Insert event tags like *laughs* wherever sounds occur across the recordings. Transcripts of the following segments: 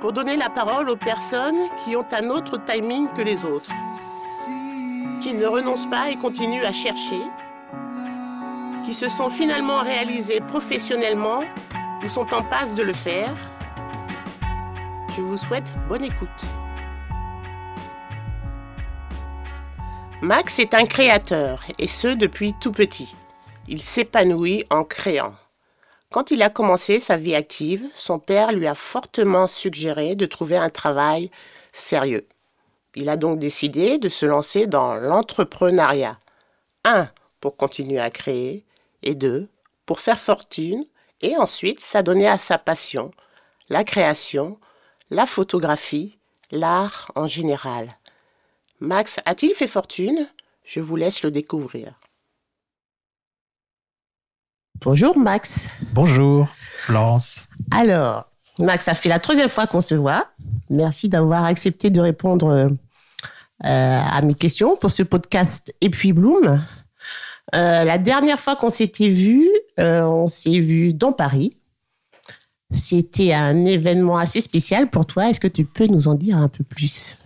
pour donner la parole aux personnes qui ont un autre timing que les autres, qui ne renoncent pas et continuent à chercher, qui se sont finalement réalisées professionnellement ou sont en passe de le faire. Je vous souhaite bonne écoute. Max est un créateur, et ce depuis tout petit. Il s'épanouit en créant. Quand il a commencé sa vie active, son père lui a fortement suggéré de trouver un travail sérieux. Il a donc décidé de se lancer dans l'entrepreneuriat. Un, pour continuer à créer, et deux, pour faire fortune, et ensuite s'adonner à sa passion, la création, la photographie, l'art en général. Max a-t-il fait fortune? Je vous laisse le découvrir. Bonjour Max. Bonjour Florence. Alors, Max, ça fait la troisième fois qu'on se voit. Merci d'avoir accepté de répondre euh, à mes questions pour ce podcast Et puis Bloom. Euh, la dernière fois qu'on s'était vu, euh, on s'est vu dans Paris. C'était un événement assez spécial pour toi. Est-ce que tu peux nous en dire un peu plus?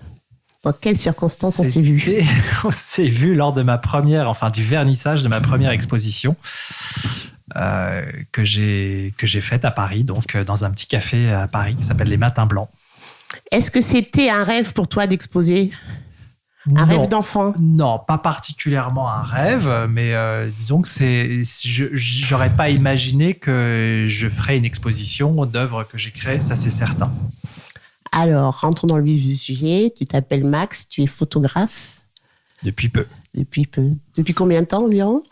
Dans quelles circonstances on s'est vu? *laughs* On s'est vu lors de ma première, enfin du vernissage de ma première exposition que j'ai que j'ai faite à Paris, donc euh, dans un petit café à Paris qui s'appelle les Matins Blancs. Est-ce que c'était un rêve pour toi d'exposer? Un rêve d'enfant? Non, pas particulièrement un rêve, mais euh, disons que c'est, je n'aurais pas imaginé que je ferais une exposition d'œuvres que j'ai créées, ça c'est certain. Alors, rentrons dans le vif du sujet. Tu t'appelles Max, tu es photographe? Depuis peu. Depuis peu. Depuis combien de temps environ?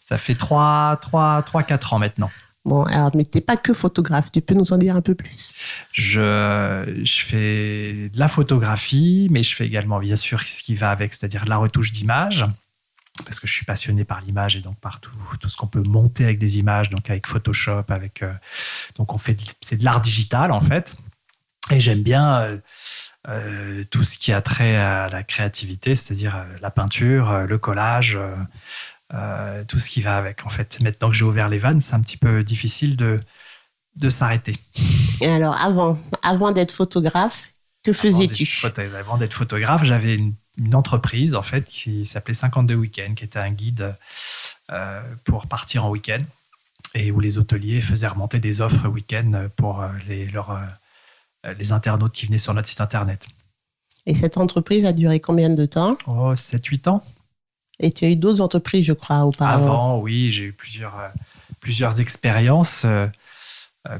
Ça fait 3, 3, 3, 4 ans maintenant. Bon, alors, mais tu n'es pas que photographe, tu peux nous en dire un peu plus? Je, je fais de la photographie, mais je fais également, bien sûr, ce qui va avec, c'est-à-dire la retouche d'image, parce que je suis passionné par l'image et donc par tout, tout ce qu'on peut monter avec des images, donc avec Photoshop, avec. Euh, donc, on fait, c'est de l'art digital, en fait. Et j'aime bien euh, euh, tout ce qui a trait à la créativité, c'est-à-dire la peinture, le collage, tout ce qui va avec. En fait, maintenant que j'ai ouvert les vannes, c'est un petit peu difficile de, de s'arrêter. Et alors, avant, avant d'être photographe, que faisais-tu? Avant d'être photographe, j'avais une, entreprise en fait qui s'appelait 52 Week-ends, qui était un guide pour partir en week-end et où les hôteliers faisaient remonter des offres week-end pour les, leurs euh, les internautes qui venaient sur notre site internet. Et cette entreprise a duré combien de temps? Oh, 7-8 ans. Et tu as eu d'autres entreprises, je crois, auparavant Avant, oui, j'ai eu plusieurs, euh, plusieurs expériences, euh,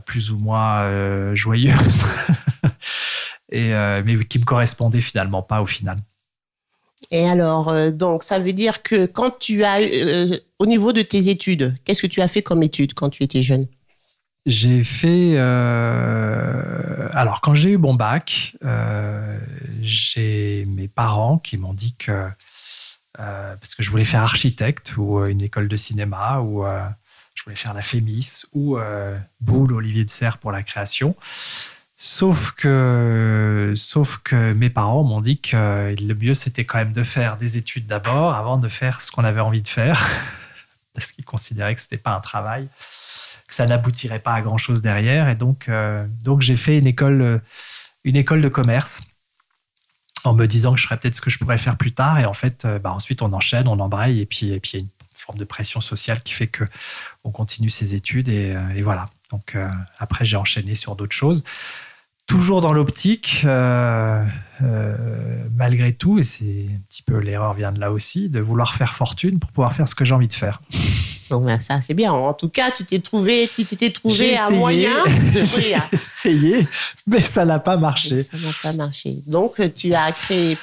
plus ou moins joyeuses, *laughs* et, mais qui ne me correspondaient finalement pas au final. Et alors, donc, ça veut dire que quand tu as, au niveau de tes études, qu'est-ce que tu as fait comme études quand tu étais jeune? J'ai fait. Euh, alors, quand j'ai eu mon bac, euh, j'ai mes parents qui m'ont dit que. Euh, parce que je voulais faire architecte ou une école de cinéma ou je voulais faire la Fémis ou Boule Olivier de Serre pour la création. Sauf que, sauf que mes parents m'ont dit que le mieux c'était quand même de faire des études d'abord avant de faire ce qu'on avait envie de faire, *laughs* parce qu'ils considéraient que c'était pas un travail que ça n'aboutirait pas à grand chose derrière. Et donc, euh, donc j'ai fait une école, euh, une école de commerce en me disant que je ferais peut-être ce que je pourrais faire plus tard. Et en fait, euh, bah, ensuite, on enchaîne, on embraye. Et puis, et puis, il y a une forme de pression sociale qui fait que on continue ses études. Et, et voilà. Donc, après, j'ai enchaîné sur d'autres choses. toujours dans l'optique, euh, malgré tout, et c'est un petit peu l'erreur vient de là aussi, de vouloir faire fortune pour pouvoir faire ce que j'ai envie de faire. Bon, ben ça, c'est bien. En tout cas, tu t'es trouvé, tu t'étais trouvé un moyen de *laughs* J'ai essayé, mais ça n'a pas marché. Ça n'a pas marché. Donc, tu as créé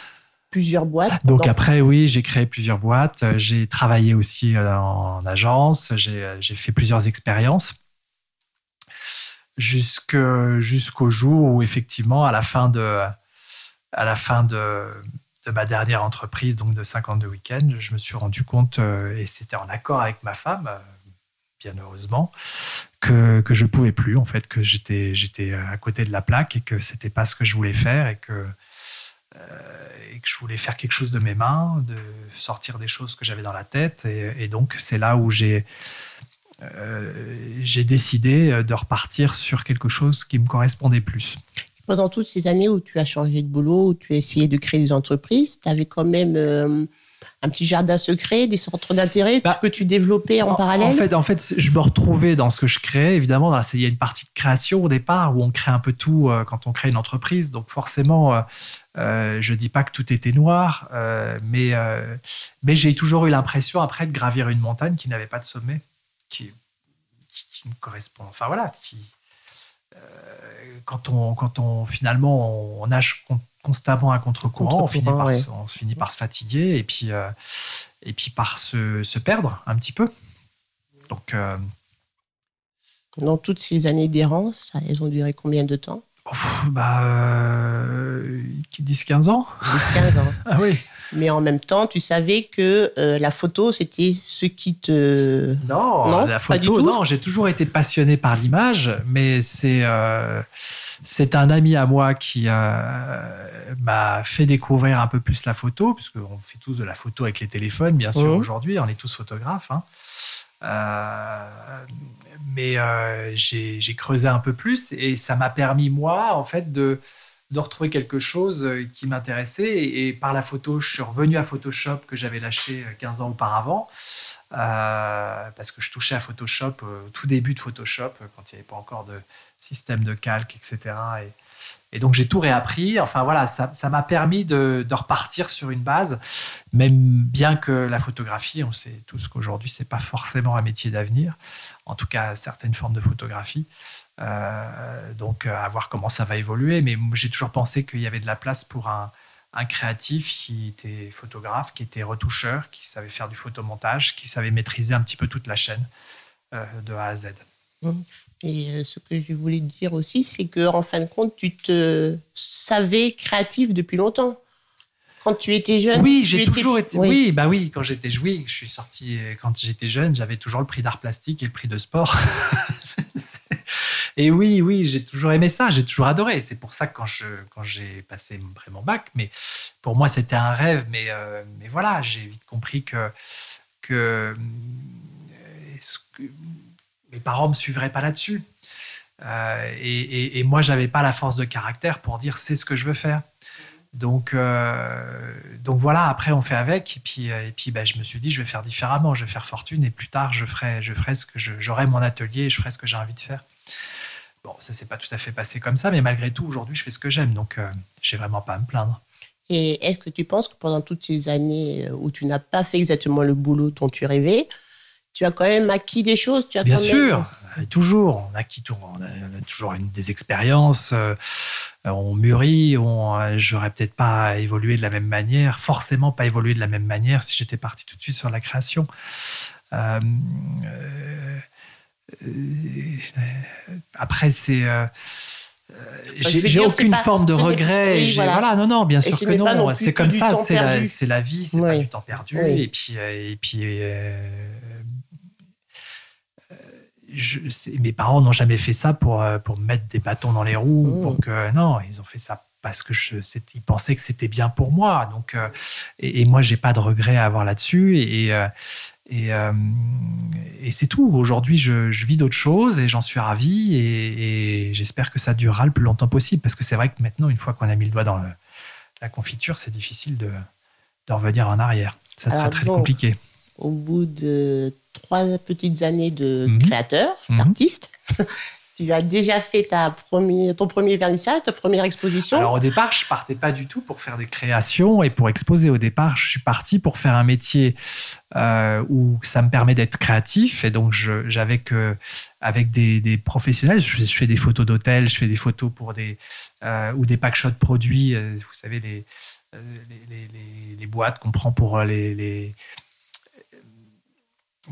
plusieurs boîtes. Donc, après, oui, j'ai créé plusieurs boîtes. J'ai travaillé aussi euh, en agence. Euh, j'ai fait plusieurs expériences jusqu'au jour où, effectivement, à la fin de, à la fin de, de ma dernière entreprise, donc de 52 week-ends, je me suis rendu compte, euh, et c'était en accord avec ma femme, euh, bien heureusement, que, que je pouvais plus, en fait, que j'étais, j'étais à côté de la plaque et que c'était pas ce que je voulais faire et que, euh, et que je voulais faire quelque chose de mes mains, de sortir des choses que j'avais dans la tête. Et, donc, c'est là où j'ai décidé de repartir sur quelque chose qui me correspondait plus pendant toutes ces années où tu as changé de boulot, où tu as essayé de créer des entreprises, tu avais quand même euh, un petit jardin secret, des centres d'intérêt bah, que tu développais en, parallèle en fait, en fait, je me retrouvais dans ce que je créais. Évidemment, il y a une partie de création au départ où on crée un peu tout euh, quand on crée une entreprise. Donc forcément, euh, je ne dis pas que tout était noir, mais, mais j'ai toujours eu l'impression après de gravir une montagne qui n'avait pas de sommet, qui, qui, qui me correspond. Enfin voilà, qui, quand on, quand on finalement on nage constamment à contre-courant, on, finit par, on se finit par se fatiguer et puis, euh, et puis par se, se, perdre un petit peu. Donc, euh, Dans toutes ces années d'errance, elles ont duré combien de temps? Bah, 10-15 euh, ans. 10-15 ans. *laughs* ah oui. Mais en même temps, tu savais que euh, la photo, c'était ce qui te... Non, la photo, non, j'ai toujours été passionné par l'image, mais c'est euh, c'est un ami à moi qui m'a fait découvrir un peu plus la photo, puisqu'on fait tous de la photo avec les téléphones, bien sûr, mmh. aujourd'hui, on est tous photographes. Hein. Euh, mais j'ai creusé un peu plus et ça m'a permis, moi, en fait, de de retrouver quelque chose euh, qui m'intéressait. Et, par la photo, je suis revenu à Photoshop que j'avais lâché 15 euh, ans auparavant. Euh, parce que je touchais à Photoshop au tout début de Photoshop, quand il n'y avait pas encore de système de calque, etc. Et, donc j'ai tout réappris. Enfin voilà, ça m'a permis de, repartir sur une base, même bien que la photographie, on sait tous qu'aujourd'hui, c'est pas forcément un métier d'avenir, en tout cas certaines formes de photographie. Euh, donc, euh, à voir comment ça va évoluer. Mais j'ai toujours pensé qu'il y avait de la place pour un, créatif qui était photographe, qui était retoucheur, qui savait faire du photomontage, qui savait maîtriser un petit peu toute la chaîne euh, de A à Z. Mmh. Et ce que je voulais dire aussi, c'est qu'en fin de compte, tu te savais créatif depuis longtemps. Quand tu étais jeune Oui, j'ai toujours été. Oui. bah oui, quand j'étais oui, je suis sorti. Quand j'étais jeune, j'avais toujours le prix d'art plastique et le prix de sport. *laughs* Et oui, oui, j'ai toujours aimé ça, j'ai toujours adoré. C'est pour ça que quand, je, quand j'ai passé mon bac, mais pour moi, c'était un rêve. Mais, euh, mais voilà, j'ai vite compris que, que, que, mes parents me suivraient pas là-dessus. Euh, et, et, moi, j'avais pas la force de caractère pour dire c'est ce que je veux faire. Donc, euh, donc voilà, après on fait avec. Et puis, et puis ben, je me suis dit, je vais faire différemment, je vais faire fortune. Et plus tard, je ferai, je ferai ce que j'aurai mon atelier et je ferai ce que j'ai envie de faire. Bon, ça s'est pas tout à fait passé comme ça, mais malgré tout, aujourd'hui, je fais ce que j'aime, donc euh, j'ai vraiment pas à me plaindre. Et est-ce que tu penses que pendant toutes ces années euh, où tu n'as pas fait exactement le boulot dont tu rêvais, tu as quand même acquis des choses tu as Bien sûr, euh, toujours. On, acquis on, a, toujours une, des expériences, on mûrit, on, j'aurais peut-être pas évolué de la même manière, forcément pas évolué de la même manière si j'étais parti tout de suite sur la création. Euh, euh, après, c'est. Euh, j'ai aucune forme de regret. voilà. non, non, bien sûr que non. C'est comme ça, c'est la, la, vie, c'est pas du temps perdu. Et puis, euh, et puis je, mes parents n'ont jamais fait ça pour, pour mettre des bâtons dans les roues. Pour que, non, ils ont fait ça parce que je, ils pensaient que c'était bien pour moi. Donc, et, et, moi, j'ai pas de regret à avoir là-dessus. Et, euh, et, c'est tout. Aujourd'hui, je, vis d'autres choses et j'en suis ravi et, j'espère que ça durera le plus longtemps possible parce que c'est vrai que maintenant, une fois qu'on a mis le doigt dans la confiture, c'est difficile de, revenir en arrière. Ça serait très compliqué. Au bout de trois petites années de mhm. créateur, mhm. d'artiste, *laughs* tu as déjà fait ta première, ton premier vernissage, ta première exposition. Alors au départ, je partais pas du tout pour faire des créations et pour exposer. Au départ, je suis parti pour faire un métier euh, où ça me permet d'être créatif. Et donc, j'avais avec des, professionnels, je, fais des photos d'hôtels, je fais des photos pour des euh, ou des packshots produits. Euh, vous savez les, les, boîtes qu'on prend pour les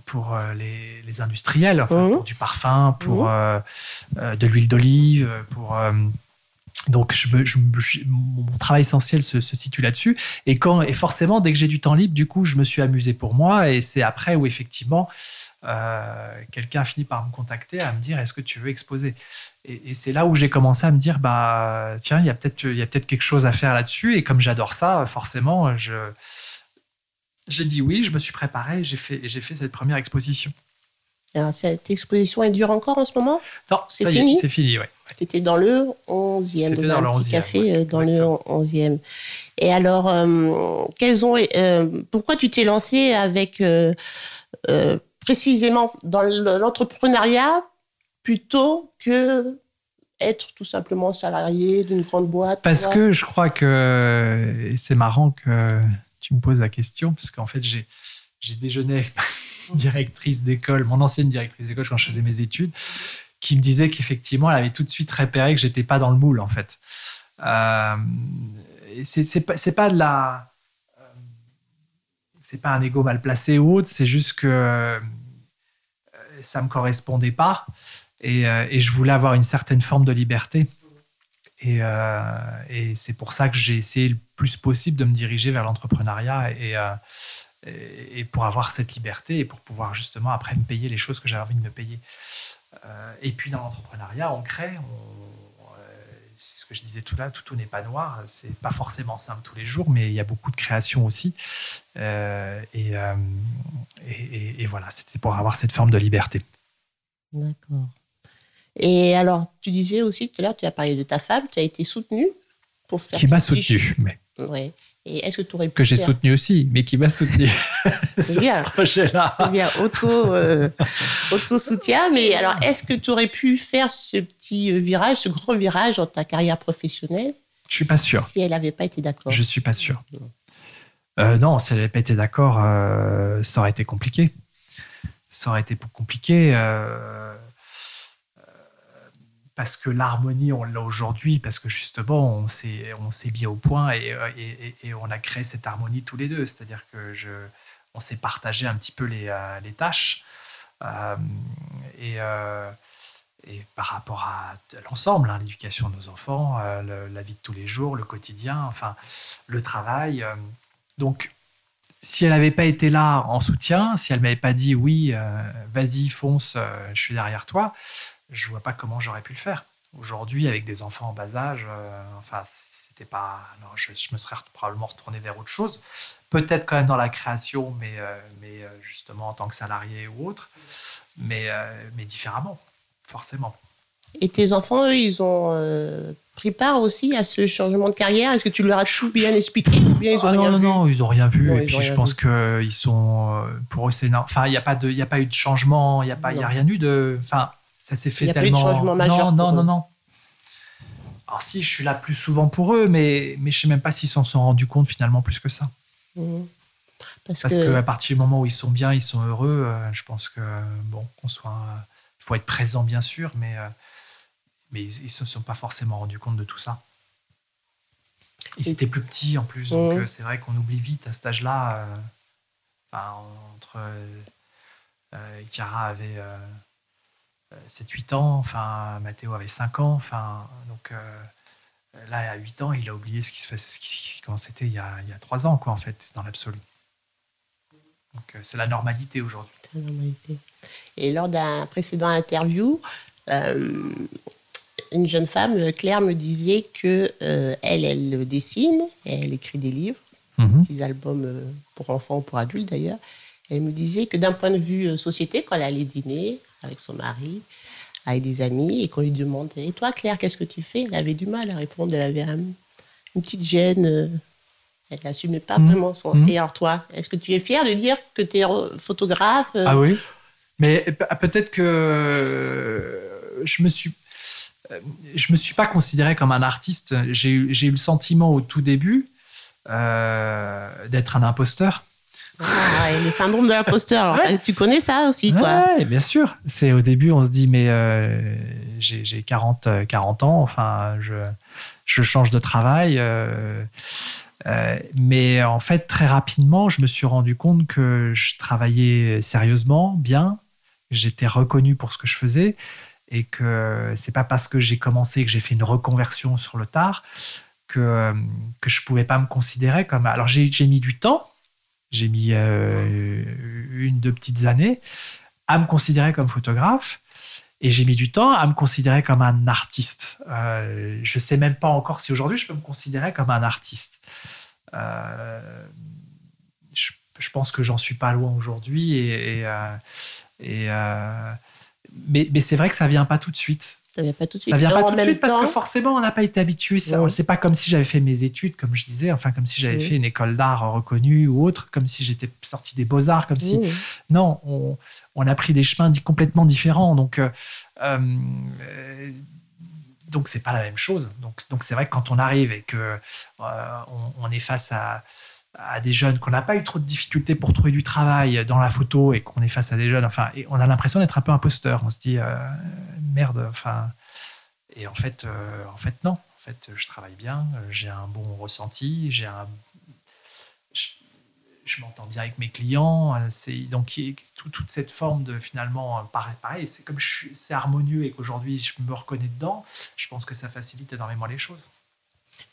pour euh, les, industriels, mmh. pour du parfum, pour mmh. euh, euh, de l'huile d'olive, pour donc, je, mon travail essentiel se, situe là-dessus. Et, quand, et forcément, dès que j'ai du temps libre, du coup, je me suis amusé pour moi. Et c'est après où, effectivement, quelqu'un a fini par me contacter, à me dire Est-ce que tu veux exposer? Et, c'est là où j'ai commencé à me dire bah, Tiens, il y a peut-être peut quelque chose à faire là-dessus. Et comme j'adore ça, forcément, je, j'ai dit oui, je me suis préparé j'ai fait, j'ai fait cette première exposition. Alors, cette exposition, elle dure encore en ce moment? Non, c'est fini? C'est fini, oui. C'était dans le 11e, dans, un petit café euh, dans le 11e. Et alors, euh, quels ont, euh, pourquoi tu t'es lancé avec précisément dans l'entrepreneuriat plutôt que être tout simplement salarié d'une grande boîte Parce que je crois que c'est marrant que me poses la question, parce qu'en fait, j'ai, déjeuné avec ma *laughs* directrice d'école, mon ancienne directrice d'école quand je faisais mes études, qui me disait qu'effectivement, elle avait tout de suite repéré que j'étais pas dans le moule, en fait. Euh, c'est, pas, c'est pas de la. Euh, c'est pas un ego mal placé ou autre, c'est juste que euh, ça me correspondait pas et, euh, et je voulais avoir une certaine forme de liberté. Euh, et, c'est pour ça que j'ai essayé le plus possible de me diriger vers l'entrepreneuriat euh, et, pour avoir cette liberté et pour pouvoir justement après me payer les choses que j'avais envie de me payer. Euh, et puis dans l'entrepreneuriat, on crée, c'est ce que je disais tout là, tout, n'est pas noir. C'est pas forcément simple tous les jours, mais il y a beaucoup de création aussi. et, voilà, c'était pour avoir cette forme de liberté. D'accord. Et alors, tu disais aussi tout à l'heure, tu as parlé de ta femme, tu as été soutenue pour faire. Qui m'a soutenu, mais. Oui. Et est-ce que tu aurais pu. Que j'ai soutenu aussi, mais qui m'a soutenu. C'est *laughs* bien. ce projet-là. C'est bien, auto, euh, auto-soutien. Mais alors, est-ce que tu aurais pu faire ce petit euh, virage, ce grand virage dans ta carrière professionnelle Je suis pas sûr. Si elle n'avait pas été d'accord. Je suis pas sûr. Euh, non, si elle n'avait pas été d'accord, ça aurait été compliqué. Ça aurait été compliqué parce que l'harmonie, on l'a aujourd'hui, parce que justement, on s'est, on mis au point euh, et, on a créé cette harmonie tous les deux. C'est-à-dire que on s'est partagé un petit peu les, euh, tâches. Euh, et, et, par rapport à l'ensemble, hein, l'éducation de nos enfants, la vie de tous les jours, le quotidien, enfin, le travail. donc, si elle n'avait pas été là en soutien, si elle m'avait pas dit oui, vas-y, fonce, je suis derrière toi, je vois pas comment j'aurais pu le faire. Aujourd'hui, avec des enfants en bas âge, euh, enfin, c'était pas. Alors, je, me serais probablement retourné vers autre chose. Peut-être quand même dans la création, mais, euh, mais euh, justement en tant que salarié ou autre, mais, mais différemment, forcément. Et tes enfants, eux, ils ont pris part aussi à ce changement de carrière? Est-ce que tu leur as tout bien expliqué ou bien ils ont ah non, non, non, ils n'ont rien vu. et puis je pense qu'ils sont. Pour eux, c'est. Enfin, il n'y a, pas de, a pas eu de changement, il n'y a, pas, y a rien eu de. Enfin, ça s'est fait tellement. Il de changement majeur. Non, non, non, non. Alors si, je suis là plus souvent pour eux, mais, mais je ne sais même pas s'ils s'en sont rendus compte finalement plus que ça. Mmh. Parce, Parce que... à partir du moment où ils sont bien, ils sont heureux, euh, je pense que bon, qu'on soit, il faut être présent bien sûr, mais euh, mais ils, ne se sont pas forcément rendus compte de tout ça. Ils étaient plus petits en plus, donc mmh. euh, c'est vrai qu'on oublie vite à cet âge-là. enfin, entre Cara avait 7-8 ans, enfin, Mathéo avait 5 ans, enfin, donc euh, là, à 8 ans, il a oublié ce qui se fait, comment c'était il, y a, il y a 3 ans, quoi, en fait, dans l'absolu. Donc, euh, c'est la normalité aujourd'hui. La normalité. Et lors d'un précédent interview, euh, une jeune femme, Claire, me disait que elle, elle dessine, elle écrit des livres, mhm. des albums pour enfants ou pour adultes d'ailleurs. Elle me disait que d'un point de vue société, quand elle allait dîner, avec son mari, avec des amis, et qu'on lui demandait Et toi, Claire, qu'est-ce que tu fais? Elle avait du mal à répondre, elle avait une petite gêne. Euh, elle n'assumait pas mmh. vraiment son. Mmh. Et alors, toi, est-ce que tu es fier de dire que tu es photographe euh? Ah oui. Mais peut-être que je me suis je me suis pas considéré comme un artiste. J'ai eu, eu le sentiment au tout début d'être un imposteur. Ah, le syndrome de l'imposteur. Tu connais ça aussi, toi? Oui, bien sûr. C'est au début, on se dit, mais euh, j'ai 40, 40 ans, enfin, je, je change de travail. Euh, euh, mais en fait, très rapidement, je me suis rendu compte que je travaillais sérieusement, bien. J'étais reconnu pour ce que je faisais et que c'est pas parce que j'ai commencé que j'ai fait une reconversion sur le tard que, que je pouvais pas me considérer comme. Alors, j'ai mis du temps j'ai mis euh, une, deux petites années à me considérer comme photographe. Et j'ai mis du temps à me considérer comme un artiste. Euh, je ne sais même pas encore si aujourd'hui je peux me considérer comme un artiste. Euh, je, pense que j'en suis pas loin aujourd'hui. Et, mais, mais c'est vrai que ça vient pas tout de suite. Ça vient pas tout de suite. Ça vient pas tout de suite parce que forcément, on n'a pas été habitué. C'est pas comme si j'avais fait mes études, comme je disais, enfin, comme si j'avais fait une école d'art reconnue ou autre, comme si j'étais sorti des beaux-arts, comme si. Non, on, on, a pris des chemins complètement différents. Donc, euh, euh, donc c'est pas la même chose. Donc, donc c'est vrai que quand on arrive et que euh, on, on, est face à à des jeunes qu'on n'a pas eu trop de difficultés pour trouver du travail dans la photo et qu'on est face à des jeunes, enfin, et on a l'impression d'être un peu imposteur. On se dit euh, merde, enfin, et en fait, euh, en fait non. En fait, je travaille bien, j'ai un bon ressenti, j'ai un, je, m'entends bien avec mes clients. C'est donc toute cette forme de finalement pareil, pareil c'est comme c'est harmonieux et qu'aujourd'hui je me reconnais dedans. Je pense que ça facilite énormément les choses.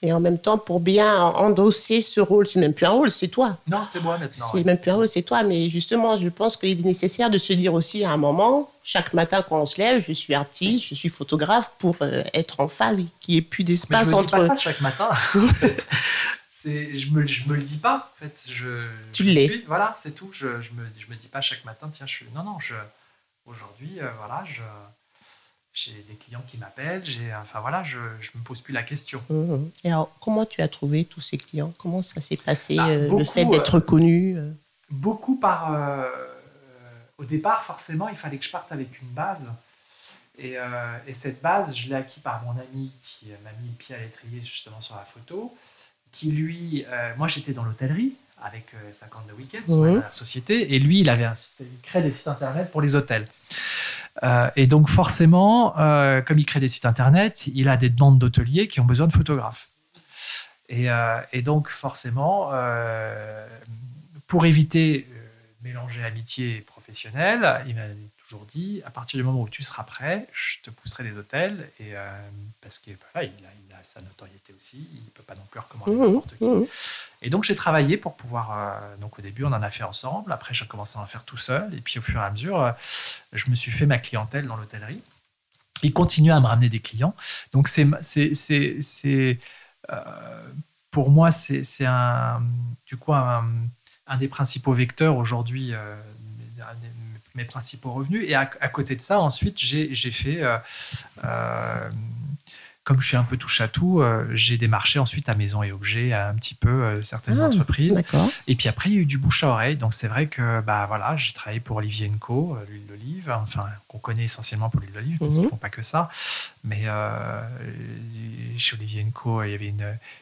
Et en même temps, pour bien endosser ce rôle, c'est même plus un rôle, c'est toi. Non, c'est moi maintenant. C'est même plus un rôle, c'est toi. Mais justement, je pense qu'il est nécessaire de se dire aussi à un moment, chaque matin quand on se lève, je suis artiste, je suis photographe pour euh, être en phase, qu'il n'y ait plus d'espace entre. Je ne dis pas ça chaque matin. *laughs* en fait. je me, je me le dis pas. En fait, je, tu l'es. Voilà, c'est tout. Je, je me, je me dis pas chaque matin, tiens, je suis. Non, non, je, aujourd'hui, euh, voilà, je j'ai des clients qui m'appellent, j'ai, enfin voilà, je ne me pose plus la question. Mmh, mmh. Et alors, comment tu as trouvé tous ces clients? Comment ça s'est passé, bah, euh, le fait d'être euh, connu euh? Beaucoup par... au départ, forcément, il fallait que je parte avec une base. Et, et cette base, je l'ai acquis par mon ami qui m'a mis le pied à l'étrier justement sur la photo, qui lui, moi j'étais dans l'hôtellerie avec 52 week-ends mmh. la société, et lui, il avait un il crée des sites internet pour les hôtels. Euh, et donc forcément, euh, comme il crée des sites internet, il a des demandes d'hôteliers qui ont besoin de photographes. Et, euh, donc forcément, pour éviter mélanger amitié et il m'a toujours dit, à partir du moment où tu seras prêt, je te pousserai des hôtels, et, parce qu'il il, a, sa notoriété aussi, il ne peut pas non plus recommander mmh, n'importe qui. Mmh. Et donc j'ai travaillé pour pouvoir. Euh, donc au début on en a fait ensemble, après j'ai commencé à en faire tout seul, et puis au fur et à mesure euh, je me suis fait ma clientèle dans l'hôtellerie. Il continue à me ramener des clients. Donc c'est c'est euh, pour moi c'est un du coup un, des principaux vecteurs aujourd'hui. Mes principaux revenus. Et à, côté de ça, ensuite, j'ai fait comme je suis un peu touche à tout, euh, j'ai démarché ensuite à Maison et Objets, un petit peu euh, certaines ah, entreprises. Et puis après, il y a eu du bouche à oreille. Donc c'est vrai que bah, voilà, j'ai travaillé pour Olivier Co, euh, l'huile d'olive, enfin, qu'on connaît essentiellement pour l'huile d'olive, parce qu'ils ne mhm. font pas que ça. Mais chez Olivier Co, il y avait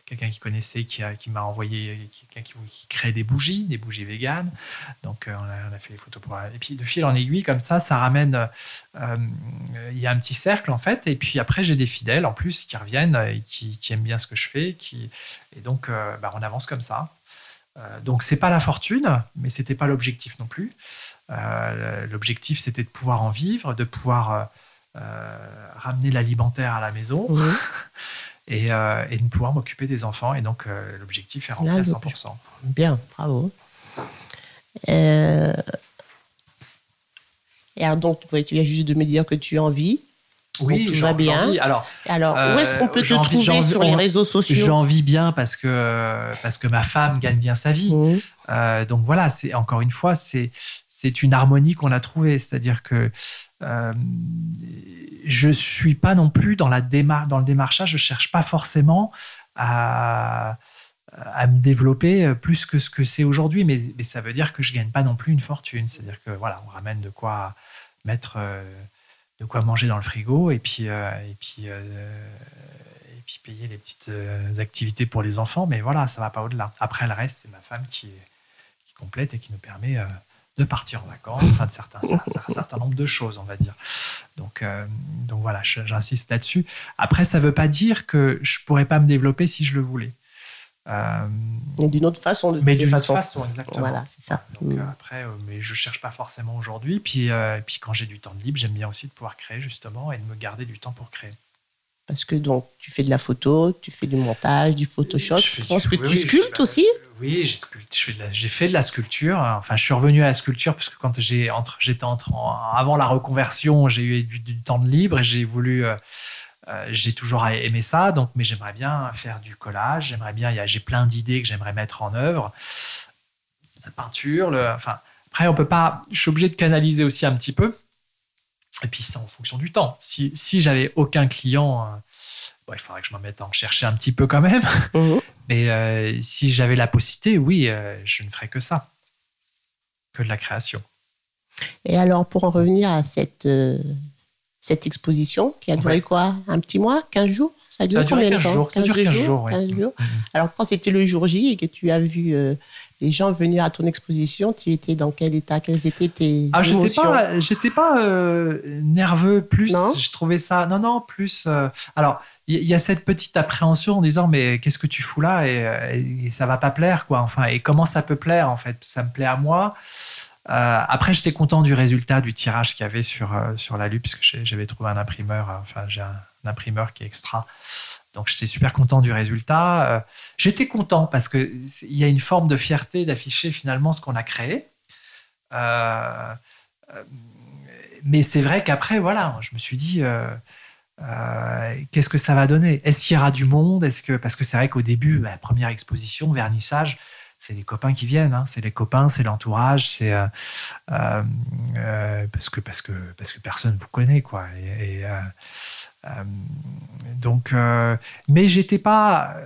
quelqu'un qui connaissait, qui, qui m'a envoyé, quelqu'un qui, qui, crée des bougies, des bougies véganes. Donc on a, fait les photos pour. Et puis de fil en aiguille, comme ça, ça ramène. Il y a un petit cercle en fait. Et puis après, j'ai des fidèles en plus qui reviennent et qui, aiment bien ce que je fais. Qui, et donc, euh, bah, on avance comme ça. Euh, donc, c'est pas la fortune, mais c'était pas l'objectif non plus. Euh, l'objectif, c'était de pouvoir en vivre, de pouvoir ramener l'alimentaire à la maison. *laughs* Et, de pouvoir m'occuper des enfants. Et donc, l'objectif est rempli à 100%. Bien, bravo. Et alors, donc, tu viens juste de me dire que tu en vis. Oui, tout va bien. Alors, Alors où est-ce qu'on peut te trouver sur les réseaux sociaux? J'en vis bien parce que, parce que ma femme gagne bien sa vie. Mmh. Euh, donc voilà, c'est encore une fois, c'est c'est une harmonie qu'on a trouvée. C'est-à-dire que euh, je suis pas non plus dans, la démar dans le démarchage, je cherche pas forcément à, à me développer plus que ce que c'est aujourd'hui, mais, mais, ça veut dire que je gagne pas non plus une fortune. C'est-à-dire que voilà, on ramène de quoi mettre. Euh, de quoi manger dans le frigo et puis, et puis, et puis payer les petites activités pour les enfants. Mais voilà, ça va pas au-delà. Après, le reste, c'est ma femme qui, qui complète et qui nous permet de partir en vacances, enfin, de certains, un certain nombre de choses, on va dire. Donc, donc voilà, j'insiste là-dessus. Après, ça ne veut pas dire que je ne pourrais pas me développer si je le voulais. Euh, d'une autre façon. De mais d'une autre façon, exactement. Voilà, c'est ça. Donc, mm. après, euh, mais je cherche pas forcément aujourd'hui. Puis, euh, puis quand j'ai du temps de libre, j'aime bien aussi de pouvoir créer justement et de me garder du temps pour créer. Parce que donc tu fais de la photo, tu fais du montage, du Photoshop. Je, pense que tu sculptes aussi? Oui, j'ai fait de la sculpture. Enfin, je suis revenu à la sculpture parce que quand j'ai entre, j'étais entre, avant la reconversion, j'ai eu du, du, temps de libre et j'ai voulu euh, j'ai toujours aimé ça, donc, mais j'aimerais bien faire du collage. J'aimerais bien, j'ai plein d'idées que j'aimerais mettre en œuvre. La peinture, le, enfin, après, on peut pas. Je suis obligé de canaliser aussi un petit peu. Et puis, c'est en fonction du temps. Si, si j'avais aucun client, euh, il faudrait que je m'en mette à en chercher un petit peu quand même. Mhm. Mais euh, si j'avais la possibilité, oui, je ne ferais que ça, que de la création. Et alors, pour en revenir à cette cette exposition qui a duré quoi Un petit mois 15 jours? Ça a duré, combien 15 jours. Ça 15 jours? 15 jours. Mm-hmm. Alors, quand c'était le jour J et que tu as vu euh, les gens venir à ton exposition, tu étais dans quel état? Quelles étaient tes ah, émotions? J'étais pas, pas euh, nerveux, plus. Je trouvais ça. Non, non, plus. Euh, alors, il y, a cette petite appréhension en disant mais qu'est-ce que tu fous là? Et, et, ça va pas plaire quoi. Enfin, et comment ça peut plaire en fait? Ça me plaît à moi. Euh, après, j'étais content du résultat du tirage qu'il y avait sur, euh, sur la Lue, puisque j'avais trouvé un imprimeur, euh, enfin, j'ai un, imprimeur qui est extra. Donc, j'étais super content du résultat. j'étais content parce qu'il y a une forme de fierté d'afficher finalement ce qu'on a créé. mais c'est vrai qu'après, voilà, je me suis dit. qu'est-ce que ça va donner? Est-ce qu'il y aura du monde? Que parce que c'est vrai qu'au début, bah, première exposition, vernissage, c'est les copains qui viennent, hein. c'est les copains, c'est l'entourage, c'est euh, euh, euh, parce que parce que parce que personne vous connaît quoi. Et, donc, mais j'étais pas,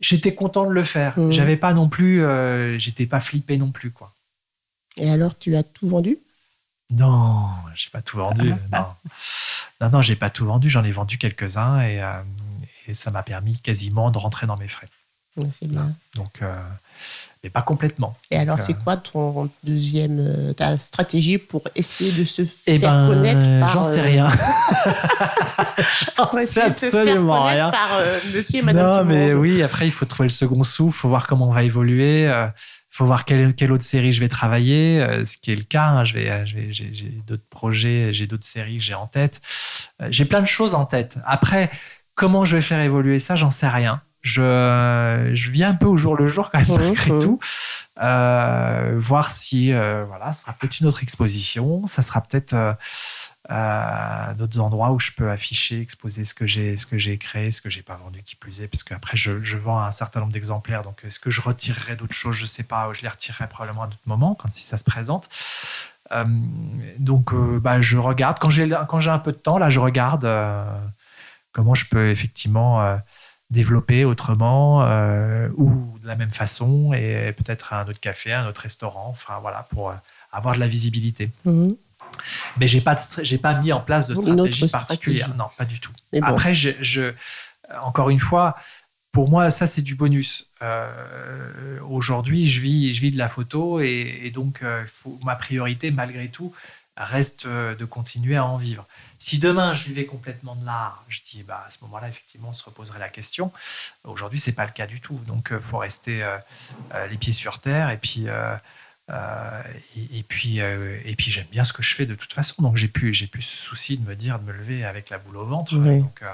j'étais content de le faire. Mmh. J'avais pas non plus, j'étais pas flippé non plus quoi. Et alors, tu as tout vendu? Non, j'ai pas tout vendu. non, non, non j'ai pas tout vendu. J'en ai vendu quelques uns et, et ça m'a permis quasiment de rentrer dans mes frais. C'est bien. Donc, euh, mais pas complètement. Et alors, c'est euh, quoi ton deuxième, euh, ta stratégie pour essayer de se eh faire ben, connaître J'en sais rien. *laughs* j'en sais absolument rien. Par monsieur et madame Non, mais oui, après, il faut trouver le second souffle, il faut voir comment on va évoluer. Il faut voir quelle, quelle, autre série je vais travailler, ce qui est le cas. Hein. je vais, j'ai d'autres projets, j'ai d'autres séries que j'ai en tête. j'ai plein de choses en tête. Après, comment je vais faire évoluer ça, j'en sais rien je, je vis un peu au jour le jour quand même mmh, malgré mmh. tout. Euh, voir si euh, voilà, ce sera peut-être une autre exposition, ça sera peut-être euh, d'autres endroits où je peux afficher, exposer ce que j'ai, ce que j'ai créé, ce que j'ai pas vendu qui plus est, parce qu'après je, je vends un certain nombre d'exemplaires, donc est-ce que je retirerai d'autres choses, je sais pas, ou je les retirerai probablement à d'autres moments quand si ça se présente. donc bah, je regarde quand j'ai quand j'ai un peu de temps là, je regarde comment je peux effectivement développer autrement euh, ou de la même façon et peut-être un autre café, un autre restaurant, enfin voilà, pour euh, avoir de la visibilité. Mhm. Mais j'ai pas j'ai pas mis en place de stratégie particulière, non, pas du tout. Après, je, encore une fois, pour moi, ça c'est du bonus. Euh, aujourd'hui, je vis, je vis de la photo et, donc faut, ma priorité, malgré tout, reste de continuer à en vivre. Si demain je vivais complètement de l'art, je dis bah, à ce moment-là, effectivement, on se reposerait la question. Aujourd'hui, ce n'est pas le cas du tout. Donc, il euh, faut rester euh, euh, les pieds sur terre. Et puis, et, puis, et puis j'aime bien ce que je fais de toute façon. Donc, j'ai plus, j'ai plus souci de me dire, de me lever avec la boule au ventre. Donc,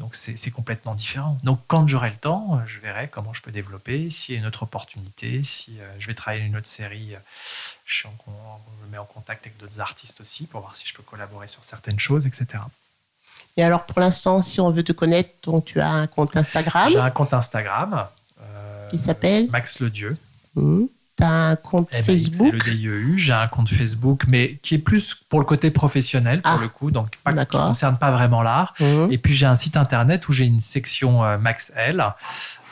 donc c'est complètement différent. Donc quand j'aurai le temps, je verrai comment je peux développer, s'il y a une autre opportunité, si je vais travailler une autre série, je, me mets en contact avec d'autres artistes aussi pour voir si je peux collaborer sur certaines choses, etc. Et alors pour l'instant, si on veut te connaître, donc, tu as un compte Instagram J'ai un compte Instagram. Euh, qui s'appelle? Max Le Dieu. Mmh un compte eh ben, Facebook le DIEU, j'ai un compte Facebook, mais qui est plus pour le côté professionnel, pour ah, le coup, donc pas, qui ne concerne pas vraiment l'art. Mhm. Et puis j'ai un site internet où j'ai une section euh, Max L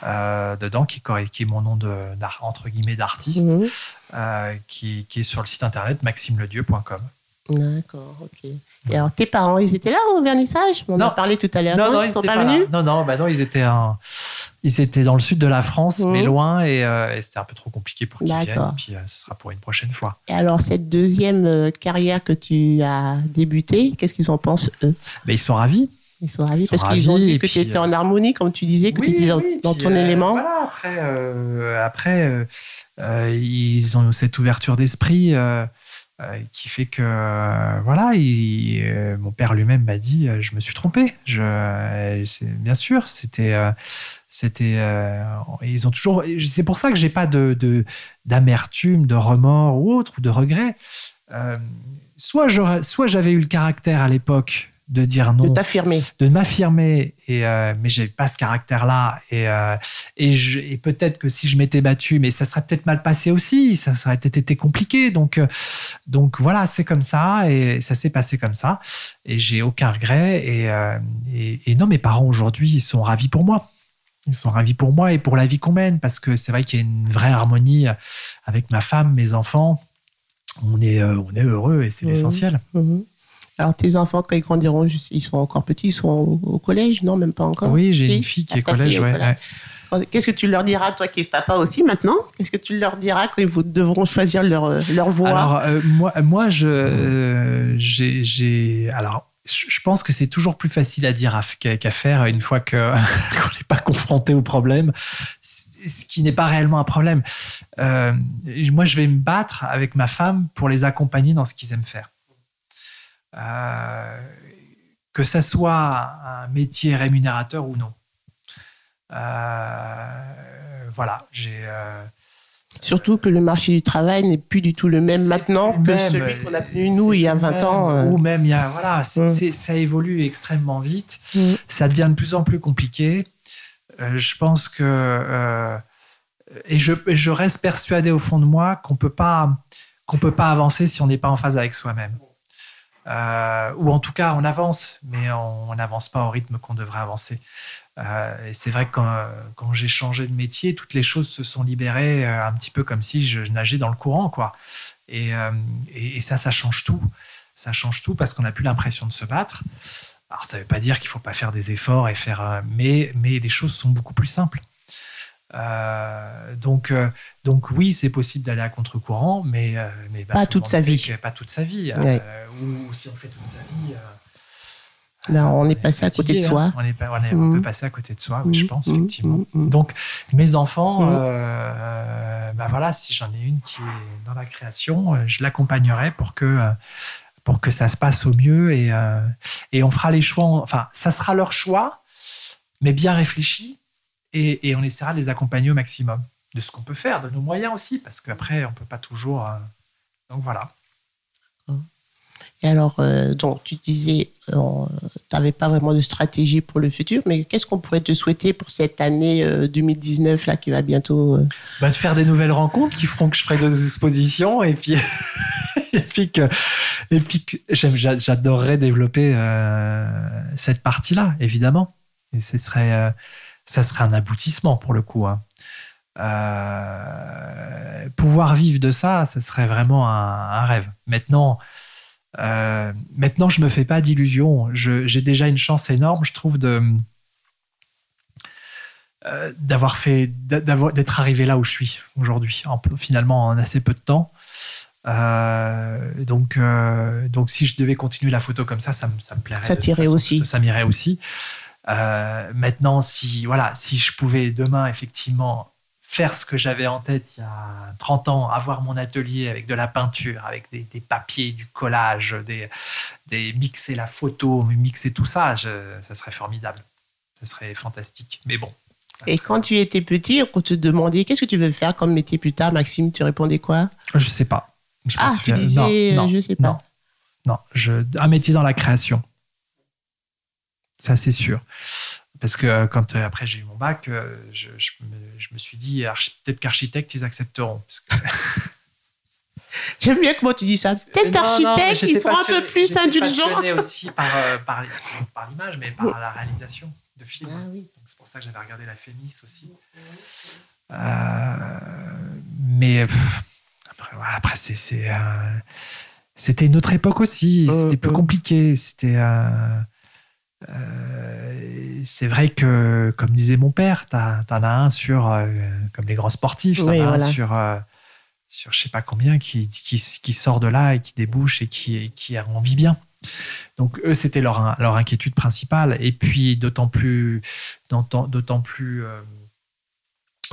euh, dedans, qui, qui, est mon nom de, entre guillemets d'artiste, mhm. euh, qui, qui, est sur le site internet maximeledieu.com. D'accord, ok. Et alors, tes parents, ils étaient là au vernissage? On en a parlé tout à l'heure. Non, non, ils sont pas, venus? Non, non, bah non, ils étaient, ils étaient dans le sud de la France, mais mmh. loin, euh, et, c'était un peu trop compliqué pour qu'ils viennent. Puis euh, ce sera pour une prochaine fois. Et alors, cette deuxième euh, carrière que tu as débutée, qu'est-ce qu'ils en pensent, eux? Mais Ils sont ravis. Ils sont ravis parce qu'ils ont dit que tu étais en harmonie, comme tu disais, que tu étais dans, ton élément. Voilà, après, après ils ont cette ouverture d'esprit. Euh, qui fait que euh, voilà, euh, mon père lui-même m'a dit, je me suis trompé. Je, bien sûr, c'était, c'était, ils ont toujours. C'est pour ça que j'ai pas de, d'amertume, de, remords ou autre ou de regret. soit soit j'avais eu le caractère à l'époque de dire non. De t'affirmer. De m'affirmer. Et, euh, mais j'ai pas ce caractère-là. Et, euh, et, et peut-être que si je m'étais battu, mais ça serait peut-être mal passé aussi. Ça, ça aurait peut-être été compliqué. Donc, euh, donc voilà, c'est comme ça. Et ça s'est passé comme ça. Et j'ai aucun regret. Et, euh, et, non, mes parents aujourd'hui, ils sont ravis pour moi. Ils sont ravis pour moi et pour la vie qu'on mène. Parce que c'est vrai qu'il y a une vraie harmonie avec ma femme, mes enfants. On est, on est heureux et c'est mmh. l'essentiel. Mmh. Alors, tes enfants, quand ils grandiront, ils sont encore petits, ils sont au, collège Non, même pas encore? Oui, j'ai une fille qui est au collège, ouais, Qu'est-ce que tu leur diras, toi qui es papa aussi maintenant? Qu'est-ce que tu leur diras quand ils devront choisir leur, leur voie? Alors, euh, moi, moi je, euh, j'ai, alors, je pense que c'est toujours plus facile à dire qu'à faire une fois *laughs* qu'on n'est pas confronté au problème, ce qui n'est pas réellement un problème. Euh, moi, je vais me battre avec ma femme pour les accompagner dans ce qu'ils aiment faire. Euh, que ça soit un métier rémunérateur ou non. Euh, voilà, j'ai. Euh, Surtout que le marché du travail n'est plus du tout le même maintenant que celui qu'on a connu nous il y a 20 ans. Ou même il y a voilà, mm. ça évolue extrêmement vite. Mm. Ça devient de plus en plus compliqué. je pense que et je, je, reste persuadé au fond de moi qu'on peut pas qu'on peut pas avancer si on n'est pas en phase avec soi-même. Euh, ou en tout cas on avance, mais on n'avance pas au rythme qu'on devrait avancer. Euh, et c'est vrai que quand, j'ai changé de métier, toutes les choses se sont libérées euh, un petit peu comme si je nageais dans le courant, quoi. Et, et, ça, ça change tout. Ça change tout parce qu'on n'a plus l'impression de se battre. Alors ça ne veut pas dire qu'il ne faut pas faire des efforts et faire, mais mais les choses sont beaucoup plus simples. Euh, donc, euh, donc oui, c'est possible d'aller à contre-courant, mais, euh, mais bah, pas, toute sa vie. pas toute sa vie. ou si on fait toute sa vie. Non, on est passé à côté de soi. Hein. On, est, on, on, peut mm. passer à côté de soi, oui, je mm, pense, mm, effectivement. Donc, mes enfants, bah voilà, si j'en ai une qui est dans la création, je l'accompagnerai pour que, pour que ça se passe au mieux et, et on fera les choix. Enfin, ça sera leur choix, mais bien réfléchi et, on essaiera de les accompagner au maximum de ce qu'on peut faire, de nos moyens aussi, parce qu'après, on ne peut pas toujours. Euh, donc voilà. Et alors, euh, donc, tu disais, euh, tu n'avais pas vraiment de stratégie pour le futur, mais qu'est-ce qu'on pourrait te souhaiter pour cette année 2019 là, qui va bientôt. Bah, de faire des nouvelles rencontres qui feront que je ferai des expositions et puis. *laughs* et puis que, et puis j'adorerais développer cette partie-là, évidemment. Et ce serait ça serait un aboutissement pour le coup. Hein. Euh, pouvoir vivre de ça, ce serait vraiment un, rêve. Maintenant, euh, maintenant, je me fais pas d'illusions. J'ai déjà une chance énorme, je trouve, de euh, d'avoir fait, d'être arrivé là où je suis aujourd'hui, finalement en assez peu de temps. donc, donc, si je devais continuer la photo comme ça, ça, me, ça me plairait. Ça tirait aussi. Ça, ça m'irait aussi. Euh, maintenant, si, voilà, si je pouvais demain, effectivement, faire ce que j'avais en tête il y a 30 ans, avoir mon atelier avec de la peinture, avec des, papiers, du collage, des, des, mixer la photo, mixer tout ça, ça serait formidable. Ça serait fantastique. Mais bon. Et quand tu étais petit, on te demandait qu'est-ce que tu veux faire comme métier plus tard, Maxime, tu répondais quoi? Je sais pas. ah, tu disais, non, je sais pas. Non, non je, un métier dans la création. Ça, c'est sûr. Parce que euh, quand euh, après j'ai eu mon bac, euh, je, me, suis dit peut-être qu'architecte, ils accepteront. *laughs* J'aime bien comment tu dis ça. Peut-être architecte, ils sont un peu plus indulgents. aussi *laughs* par, par, par l'image, mais par la réalisation de films. Ah c'est pour ça que j'avais regardé la Fémis aussi. mais après, c'était une autre époque aussi. Euh, C'était plus euh. compliqué. C'était. Euh, c'est vrai que, comme disait mon père, t'en as un sur, euh, comme les grands sportifs, t'en Oui, as voilà. un sur, euh, sur je sais pas combien qui, qui, qui sort de là et qui débouche et qui, et qui en vit bien. Donc eux, c'était leur, leur inquiétude principale. Et puis d'autant plus, d'autant plus euh,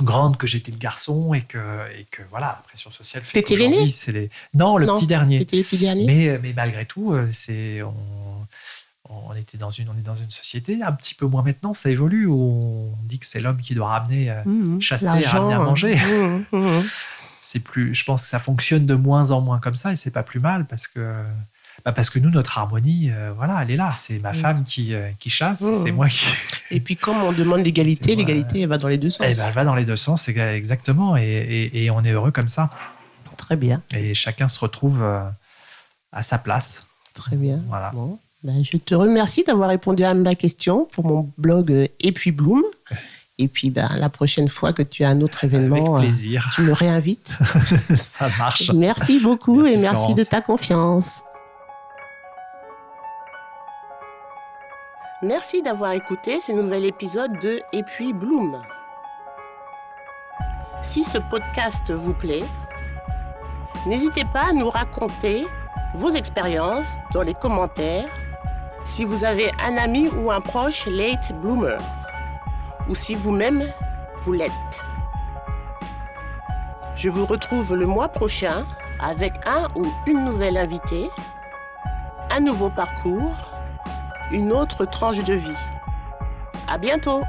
grande que j'étais le garçon et que, et que voilà, la pression sociale fait T'étais l'aîné les... Non, le Non, petit dernier. Le petit dernier Mais, mais malgré tout, c'est on, on était dans une on est dans une société un petit peu moins maintenant, ça évolue où on dit que c'est l'homme qui doit ramener. euh, Mhm. chasser, L'argent, ramener à manger. mhm, mhm. *laughs* C'est plus, je pense que ça fonctionne de moins en moins comme ça et c'est pas plus mal parce que bah parce que nous notre harmonie, euh, voilà, elle est là. C'est ma Mm. femme qui euh, qui chasse, c'est moi qui. *laughs* Et puis, comme on demande l'égalité, l'égalité, elle va dans les deux sens. Eh ben, elle va dans les deux sens, exactement, et, et, et on est heureux comme ça. Très bien, Et chacun se retrouve à sa place. très bien. Voilà. Bon, ben, je te remercie d'avoir répondu à ma question pour mon blog euh, *laughs* Et puis Bloom. Et puis, ben, la prochaine fois que tu as un autre événement, euh, plaisir, tu me réinvites. *laughs* ça marche. Merci beaucoup Merci, et merci Florence. de ta confiance. Merci d'avoir écouté ce nouvel épisode de Et puis Bloom. Si ce podcast vous plaît, n'hésitez pas à nous raconter vos expériences dans les commentaires si vous avez un ami ou un proche late bloomer ou si vous-même vous l'êtes. Je vous retrouve le mois prochain avec un ou une nouvelle invitée, un nouveau parcours, une autre tranche de vie. À bientôt!